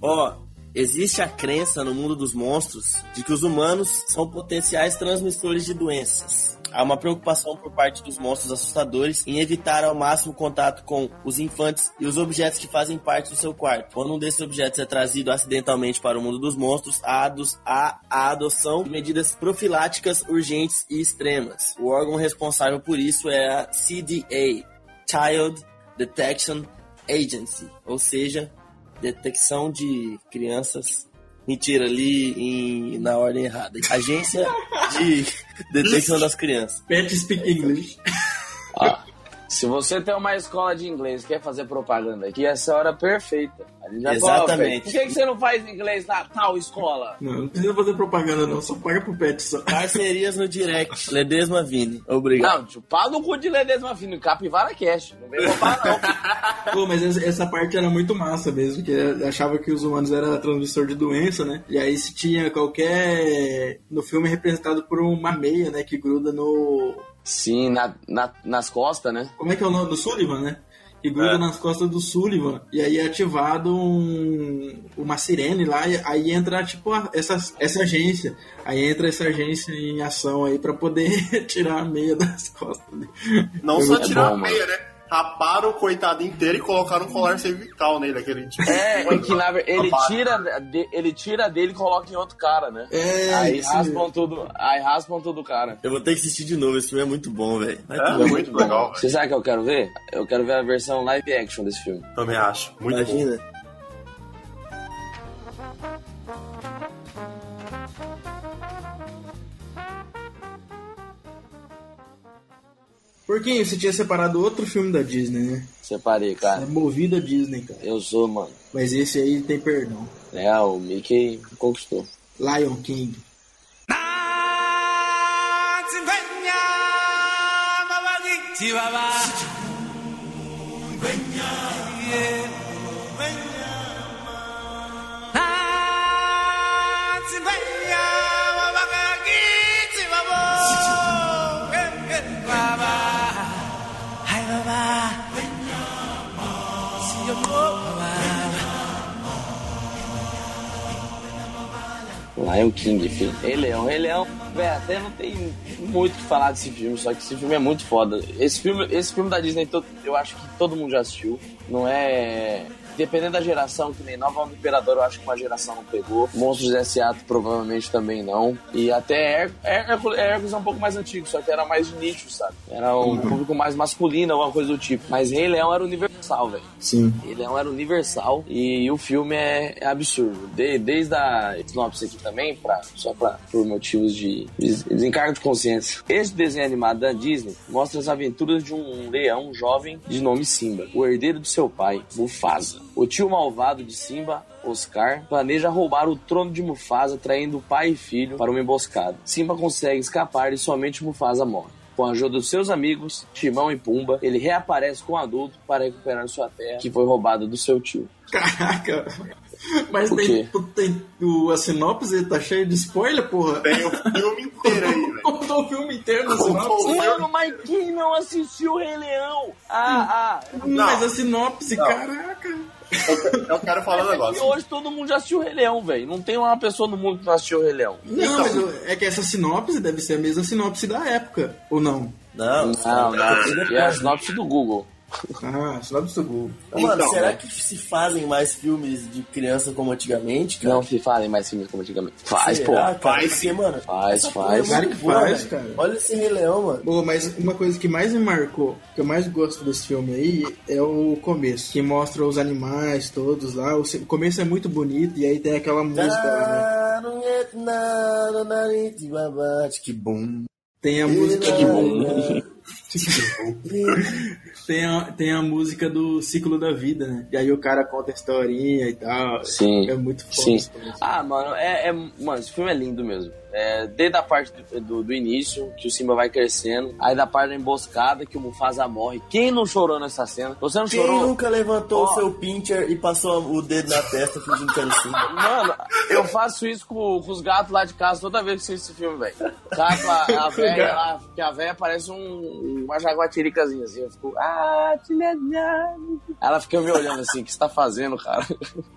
Ó, existe a crença no mundo dos monstros de que os humanos são potenciais transmissores de doenças. Há uma preocupação por parte dos monstros assustadores em evitar ao máximo contato com os infantes e os objetos que fazem parte do seu quarto. Quando um desses objetos é trazido acidentalmente para o mundo dos monstros, há, a adoção de medidas profiláticas urgentes e extremas. O órgão responsável por isso é a CDA, Child Detection Agency, ou seja, detecção de crianças. Mentira, ali em, na ordem errada. Agência de detecção das crianças.
Pet speak English.
Se você tem uma escola de inglês e quer fazer propaganda aqui, essa é a hora perfeita. A gente já
Exatamente.
fala, "Fê, Por que, que você não faz inglês na tal escola?
Não, não precisa fazer propaganda não, só paga pro pet só.
Parcerias no direct. Ledesma Vini. Obrigado.
Não, pau no cu de Ledesma Fino, Capivara Cash. Não vem roubar, não. (laughs)
Pô, mas essa, essa parte era muito massa mesmo, que achava que os humanos eram transmissor de doença, né? E aí se tinha qualquer... No filme é representado por uma meia, né, que gruda no...
Sim, na, na- nas costas, né?
Como é que é o nome? Do Sullivan, né? Que gruda
É.
nas costas do Sullivan. E aí é ativado um, uma sirene lá, e aí entra, tipo, a- essa, essa agência. Aí entra essa agência em ação aí pra poder (laughs) tirar a meia das costas. dele.
Não
Foi
só
muito
tirar
bom,
a meia, né? Raparam o coitado inteiro e colocaram um colar cervical nele, aquele tipo.
É, é que na verdade ele tira, de- ele tira dele e coloca em outro cara, né?
É,
aí
isso
raspam
mesmo.
tudo, aí raspam tudo o cara.
Eu vou ter que assistir de novo. Esse filme é muito bom, velho.
É,
no
muito
cu.
legal.
Você sabe o que eu quero ver? Eu quero ver a versão live action desse filme.
Também acho. Muito bom.
Porquinho, você tinha separado outro filme da Disney, né?
Separei, cara.
É movido a Disney, cara.
Eu sou, mano.
Mas esse aí tem perdão.
É, o Mickey conquistou.
Lion King.
Lion King, filho. Rei Leão, Rei Leão, velho, até não tem muito o que falar desse filme, só que esse filme é muito foda. Esse filme, esse filme da Disney, eu acho que todo mundo já assistiu. Não é. Dependendo da geração, que nem Nova Onda do Imperador, eu acho que uma geração não pegou. Monstros S.A. provavelmente também não. E até Her Her Hércules é um pouco mais antigo, só que era mais de nicho, sabe? Era um público mais masculino, alguma coisa do tipo. Mas Rei Leão era universal, velho.
Sim.
Rei Leão era universal e o filme é, é absurdo. De- desde a sinopse aqui também, pra, só pra, por motivos de des- desencargo de consciência. Este desenho animado da Disney mostra as aventuras de um leão jovem de nome Simba, o herdeiro do seu pai, Mufasa. O tio malvado de Simba, Oscar, planeja roubar o trono de Mufasa, traindo pai e filho para uma emboscada. Simba consegue escapar e somente Mufasa morre. Com a ajuda dos seus amigos, Timão e Pumba, ele reaparece com o adulto para recuperar sua terra, que foi roubada do seu tio.
Caraca. Mas tem, tem o, a sinopse tá cheia de spoiler, porra.
Tem o filme inteiro aí, velho.
Contou o filme inteiro na sinopse.
Mano, mas quem não assistiu o Rei Leão? Ah, ah.
Não.
Mas a sinopse,
Não.
caraca.
Eu, eu quero falar um
É que
negócio.
hoje todo mundo já assistiu o Rei Leão, velho. Não tem uma pessoa no mundo que não assistiu o Rei Leão.
Não,
Então.
mas eu- é que essa sinopse deve ser a mesma sinopse da época, ou não?
Não,
Não, não. É a sinopse do Google.
Ah, sinopse do.
Mano,
Então,
será
né?
que se fazem mais filmes de criança como antigamente, cara?
Não se falem mais filmes como antigamente. Faz, pô.
Será, cara?
Faz
Porque, mano,
Faz, faz.
é muito
que
boa,
faz, cara.
Olha esse Rei Leão, mano.
Pô, mas uma coisa que mais me marcou, que eu mais gosto desse filme aí, é o começo. Que mostra os animais todos lá. O começo é muito bonito e aí tem aquela música né?
Que bom.
Tem a música do... (laughs) tem, a, tem a música do ciclo da vida, né? E aí o cara conta a historinha e tal.
Sim.
É muito foda
Sim. Ah, mano, é, é- Mano, esse filme é lindo mesmo. É, desde a parte do, do, do início, que o Simba vai crescendo, aí da parte da emboscada, que o Mufasa morre. Quem não chorou nessa cena? Você não
Quem
chorou?
nunca levantou o seu pincher e passou o dedo na testa fingindo que era o Simba? (laughs)
Mano, eu faço isso com, com os gatos lá de casa toda vez que assisto esse filme, velho. Gato, a, velha (laughs) lá, que a velha parece um, uma jaguatiricazinha assim. Eu fico, ah. Ela fica me olhando assim, o que você tá fazendo, cara?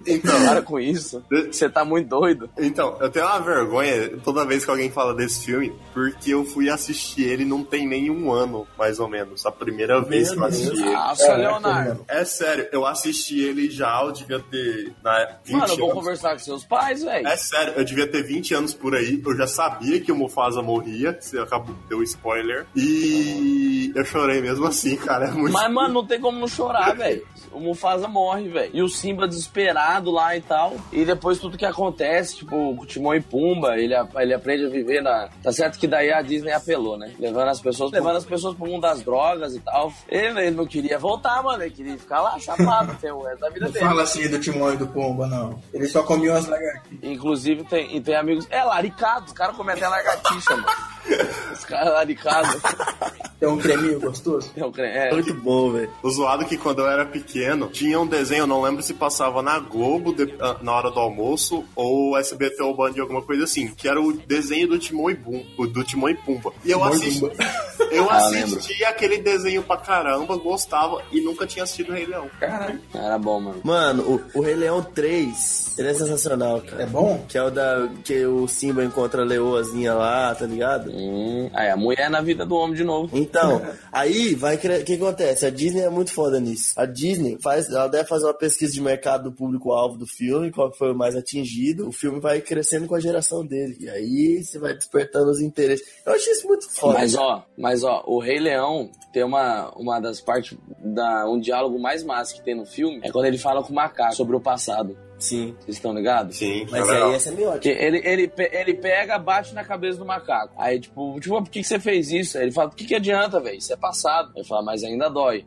Então, (laughs)
Para com isso. Você tá muito doido.
Então, eu tenho uma vergonha toda vez que alguém fala desse filme, porque eu fui assistir ele não tem nenhum ano, mais ou menos. A primeira vez que eu assisti ele.
Nossa, Leonardo.
É sério, eu assisti ele já, eu devia ter na 20
Mano, eu vou
anos.
conversar com seus pais, velho.
É sério, eu devia ter 20 anos por aí, eu já sabia que o Mufasa morria, você acabou de ter o spoiler, e eu chorei mesmo assim, cara, é muito...
Mas, mano, não tem como não chorar, velho. O Mufasa morre, velho. E o Simba desesperado lá e tal. E depois tudo que acontece, tipo, com o Timão e Pumba, ele, ele aprende a viver na. Tá certo que daí a Disney apelou, né? Levando as pessoas, levando as pessoas pro mundo das drogas e tal. Ele, ele não queria voltar, mano. Ele queria ficar lá, chapado, (laughs) até o resto da vida
Não
dele.
fala assim do Timão e do Pomba, não. Ele só comia umas lagartixas.
Inclusive, tem, e tem amigos. É, laricado. Os caras comem até lagartixa, mano. (laughs) Os caras laricados.
Tem um creminho gostoso.
É, o cre- é.
Muito bom, velho.
O zoado que quando eu era pequeno, tinha um desenho, eu não lembro se passava na Globo de- ah, na hora do almoço ou SBT ou Band, alguma coisa assim, que era o desenho do Timão e Pumba, do Timão e Pumba. E eu assisti, (laughs) eu
Ah,
assisti aquele desenho pra caramba, gostava e nunca tinha assistido o Rei Leão.
Caralho.
Era bom, mano.
Mano, o, o Rei Leão 3, ele é sensacional, cara.
É bom?
Que é o da. Que o Simba encontra a leoazinha lá, tá ligado?
Hum, aí a mulher na vida do homem de novo.
Então, (laughs) aí vai O que acontece? A Disney é muito foda nisso. A Disney faz. Ela deve fazer uma pesquisa de mercado do público-alvo do filme, qual foi o mais atingido. O filme vai crescendo com a geração dele. E aí você vai despertando os interesses. Eu achei isso muito foda.
Mas ó, mas ó, o Rei Leão tem uma, uma das partes da um diálogo mais massa que tem no filme é quando ele fala com o macaco sobre o passado.
Sim.
Vocês estão ligados?
Sim,
Mas
é legal.
aí é semiótico.
Que ele, ele, ele pega, bate na cabeça do macaco. Aí, tipo, tipo, por que, que você fez isso? Aí ele fala, por que, que adianta, velho? Isso é passado. Ele fala, mas ainda dói.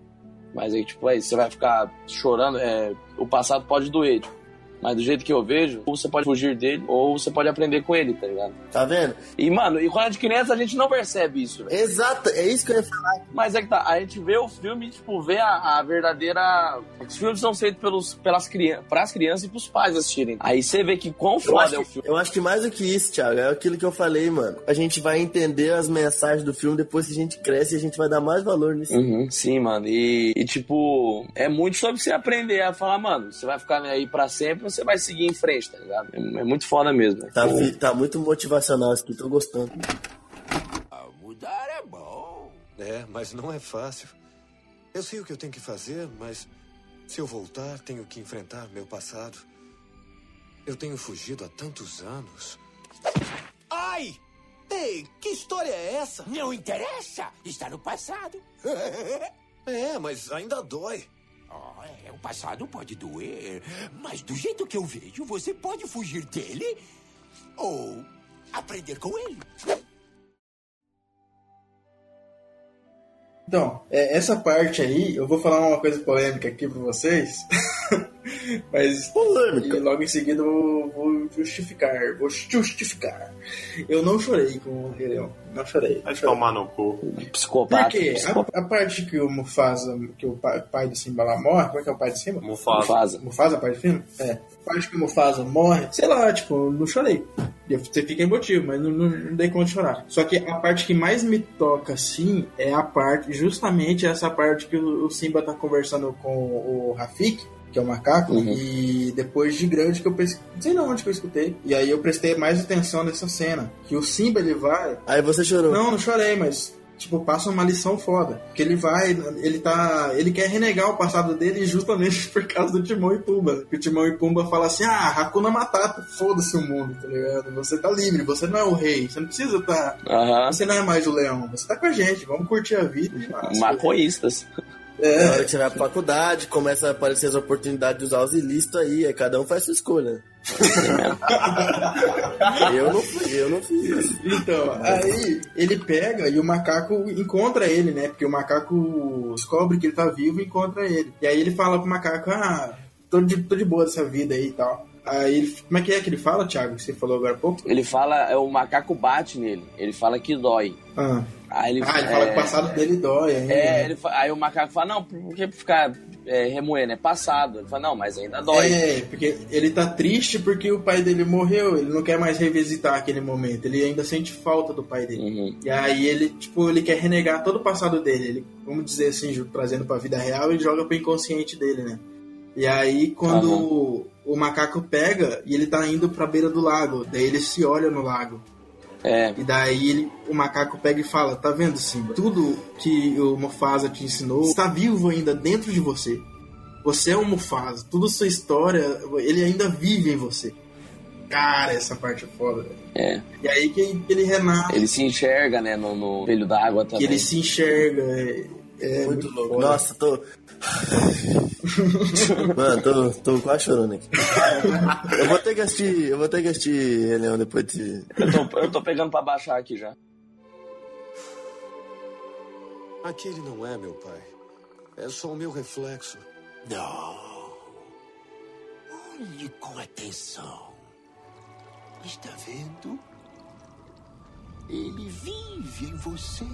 Mas aí, tipo, aí você vai ficar chorando. É, o passado pode doer, tipo. Mas do jeito que eu vejo, ou você pode fugir dele, ou você pode aprender com ele, tá ligado?
Tá vendo?
E, mano, e quando é de criança a gente não percebe isso, velho.
Exato, é isso que eu ia falar.
Mas é que tá, a gente vê o filme, tipo, vê a, a verdadeira. Os filmes são feitos pelos, pelas crianças, pras crianças e pros pais assistirem. Aí você vê que quão foda é o
que,
filme.
eu acho que mais do que isso, Thiago, é aquilo que eu falei, mano. A gente vai entender as mensagens do filme depois que a gente cresce e a gente vai dar mais valor nisso.
Uhum, sim, mano. E, e, tipo, é muito sobre você aprender a falar, mano, você vai ficar aí pra sempre, você vai seguir em frente, tá ligado? É, é muito foda mesmo. né?
Tá, tá muito motivacional isso aqui, tô gostando.
Mudar é bom.
É, mas não é fácil. Eu sei o que eu tenho que fazer, mas se eu voltar, tenho que enfrentar meu passado. Eu tenho fugido há tantos anos.
Ai! Ei, que história é essa? Não interessa. Está no passado. (laughs)
É, mas ainda dói.
Ah, é, o passado pode doer, mas do jeito que eu vejo, você pode fugir dele ou aprender com ele.
Então, é, essa parte aí, eu vou falar uma coisa polêmica aqui pra vocês. (laughs) Mas
Polêmica.
e logo em seguida eu vou, justificar. Vou justificar. Eu não chorei com o Rei Leão. Não chorei.
Vai tomar no cu.
Psicopata.
Por quê?
psicopata.
A, a parte que o Mufasa, que o pai, pai do Simba lá morre, como é que é o pai do Simba?
Mufasa.
Mufasa.
Mufasa, pai do filme? É. A parte que o Mufasa morre, sei lá, tipo, não chorei. Você fica emotivo, mas não, não, não dei conta de chorar. Só que a parte que mais me toca, assim, é a parte, justamente essa parte que o, o Simba tá conversando com o Rafik, que é o macaco,
Uhum.
e depois de grande que eu pensei, não sei não onde que eu escutei, e aí eu prestei mais atenção nessa cena, que o Simba ele vai,
Aí você chorou.
não, não chorei, mas tipo, passa uma lição foda. Que ele vai, ele tá. Ele quer renegar o passado dele justamente (laughs) por causa do Timão e Pumba. Que o Timão e Pumba fala assim: ah, Hakuna Matata, foda-se o mundo, tá ligado? Você tá livre, você não é o rei, você não precisa tá.
Aham.
Você não é mais o leão, você tá com a gente, vamos curtir a vida. (laughs) Nossa,
Maconhistas.
Na
É,
hora que você vai pra faculdade, começa a aparecer as oportunidades de usar os ilícitos aí, aí cada um faz sua escolha. (laughs) eu não fui, eu não fiz isso.
Então, aí ele pega e o macaco encontra ele, né? Porque o macaco descobre que ele tá vivo e encontra ele. E aí ele fala pro macaco, ah, tô de, tô de boa dessa vida aí e tal. Aí ele, como é que é que ele fala, Thiago? que Você falou agora há pouco?
Ele fala, é, o macaco bate nele. Ele fala que dói.
Ah,
Aí ele,
ah ele fala
é,
que o passado dele dói ainda.
É,
né?
ele aí o macaco fala, não, por que ficar é, remoendo? É passado. Ele fala, não, mas ainda dói.
É, porque ele tá triste porque o pai dele morreu, ele não quer mais revisitar aquele momento, ele ainda sente falta do pai dele.
Uhum.
E aí ele, tipo, ele quer renegar todo o passado dele, ele, vamos dizer assim, trazendo pra vida real e joga pro inconsciente dele, né? E aí quando o, o macaco pega e ele tá indo pra beira do lago, daí ele se olha no lago.
É,
E daí ele, o macaco pega e fala: Tá vendo, Simba? Tudo que o Mufasa te ensinou está vivo ainda dentro de você. Você é o Mufasa. Toda sua história, ele ainda vive em você. Cara, essa parte é foda,
é.
E aí que, que ele renasce,
Ele se enxerga, né, no, no espelho d'água
que
também.
ele se enxerga. É, é
Muito louco.
foda.
Nossa, tô. (laughs) Mano, tô, tô quase chorando aqui. Eu vou ter que assistir. Eu vou ter que assistir Rei Leão depois de.
Eu tô, eu tô pegando pra baixar aqui já.
Aquele não é meu pai. É só o meu reflexo.
Não. Olhe com atenção. Está vendo? Ele vive em você.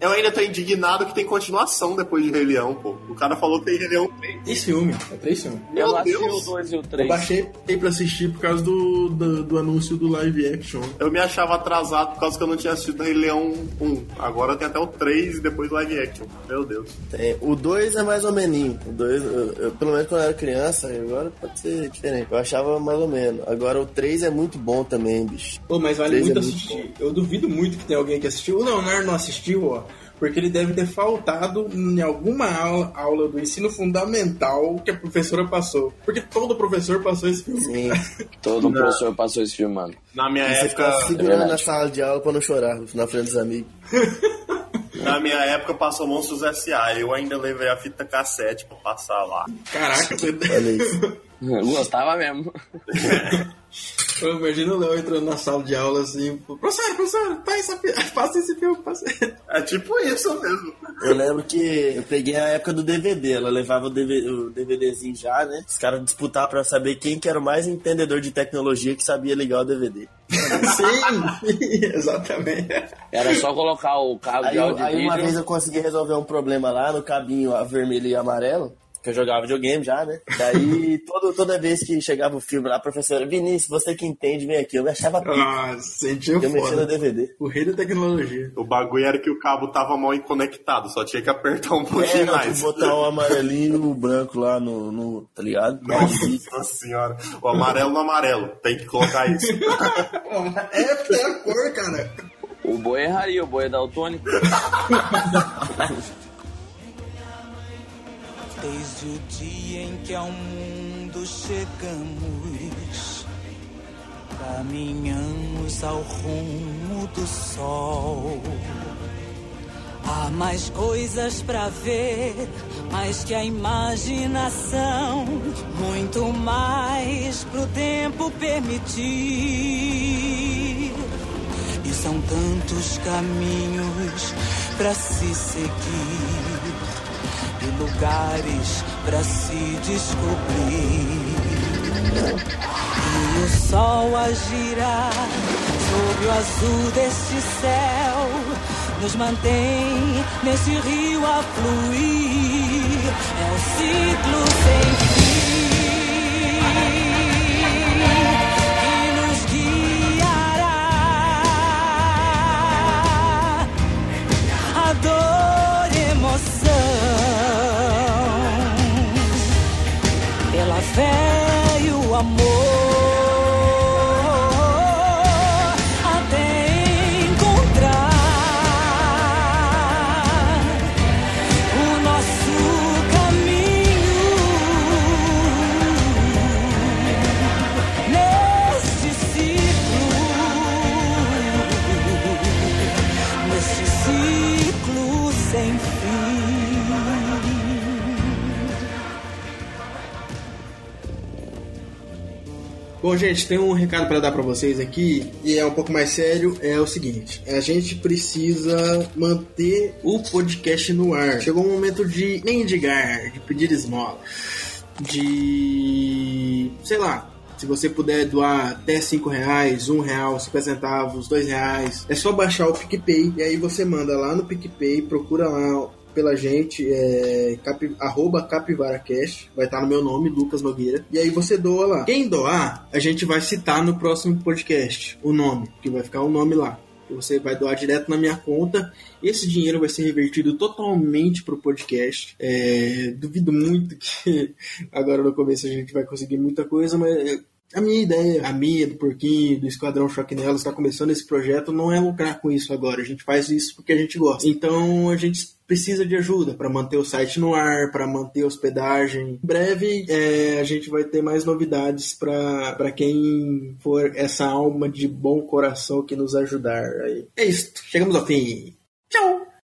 Eu ainda tô indignado que tem continuação depois de Rei Leão, pô. O cara falou que tem Rei Leão 3.
Três filmes, é três filmes.
eu não assisti
Deus.
o 2 e o
Eu
3.
baixei pra assistir por causa do, do, do anúncio do live action.
Eu me achava atrasado por causa que eu não tinha assistido Rei Leão 1. Agora tem até o 3 e depois live action. Meu Deus.
Tem. O 2 é mais ou menos. O 2, eu, eu- pelo menos quando eu era criança, agora pode ser diferente. Eu achava mais ou menos. Agora o 3 é muito bom também, bicho.
Pô, mas vale muito
é muito
assistir. Eu duvido muito que tenha alguém que assistiu. O Leonardo não assistiu, ó. Porque ele deve ter faltado em alguma aula, aula do ensino fundamental que a professora passou. Porque todo professor passou esse filme.
Sim. (laughs)
Todo professor passou esse filme, mano.
Na minha
E você
época.
ficava
é
segurando
verdade.
na sala de aula pra não chorar na frente dos amigos. (laughs)
Na minha época passou Monstros S.A. Eu ainda levei a fita cassete pra passar lá.
Caraca,
Olha isso. (laughs)
Gostava mesmo. (laughs)
Eu imagino o Léo entrando na sala de aula assim, professor, professor, tá essa, pi- (laughs) passa esse filme, passa.
É tipo isso mesmo.
Eu lembro que eu peguei a época do DVD, ela levava o, DVD, o DVDzinho já, né? Os caras disputavam pra saber quem que era o mais entendedor de tecnologia que sabia ligar o DVD. (laughs)
Sim, exatamente.
Era só colocar o cabo
Aí,
de áudio e
aí uma vez eu consegui resolver um problema lá no cabinho a vermelho e amarelo, que eu jogava videogame já, né? Daí (laughs) todo, toda vez que chegava o filme lá, a professora, Vinícius, você que entende, vem aqui. Eu me achava pica.
Nossa, sentiu
Eu mexia no. DVD.
O rei da tecnologia.
O bagulho era que o cabo tava mal conectado, só tinha que apertar um
É,
pouquinho
não,
mais.
tipo, botar o amarelinho e o branco lá no, no tá ligado?
Nossa senhora. O amarelo no amarelo. Tem que colocar isso. (laughs)
É, é a cor, cara.
O boi erraria, o boi é daltônico. (laughs)
O dia em que ao mundo chegamos, caminhamos ao rumo do sol. Há mais coisas pra ver, mais que a imaginação, muito mais pro tempo permitir. E são tantos caminhos pra se seguir lugares pra se descobrir. E o sol a girar sob o azul deste céu nos mantém nesse rio a fluir. É um ciclo sem fim
Bom, gente, tem um recado para dar para vocês aqui e é um pouco mais sério. É o seguinte: a gente precisa manter o podcast no ar. Chegou um momento de mendigar, de pedir esmola, de sei lá. Se você puder doar até 5 reais, 1 um real, 50 centavos, 2 reais, é só baixar o PicPay e aí você manda lá no PicPay, procura lá pela gente, é capi, arroba capivaracast, vai estar no meu nome, Lucas Nogueira, e aí você doa lá. Quem doar, a gente vai citar no próximo podcast o nome, que vai ficar o nome lá. Você vai doar direto na minha conta. Esse dinheiro vai ser revertido totalmente pro podcast. É, duvido muito que (laughs) agora no começo a gente vai conseguir muita coisa, mas a minha ideia, a minha, do Porquinho, do Esquadrão Choque Nelas, está começando esse projeto, não é lucrar com isso agora. A gente faz isso porque a gente gosta. Então a gente precisa de ajuda para manter o site no ar, para manter a hospedagem. Em breve é, a gente vai ter mais novidades para quem for essa alma de bom coração que nos ajudar. É isso. Chegamos ao fim. Tchau!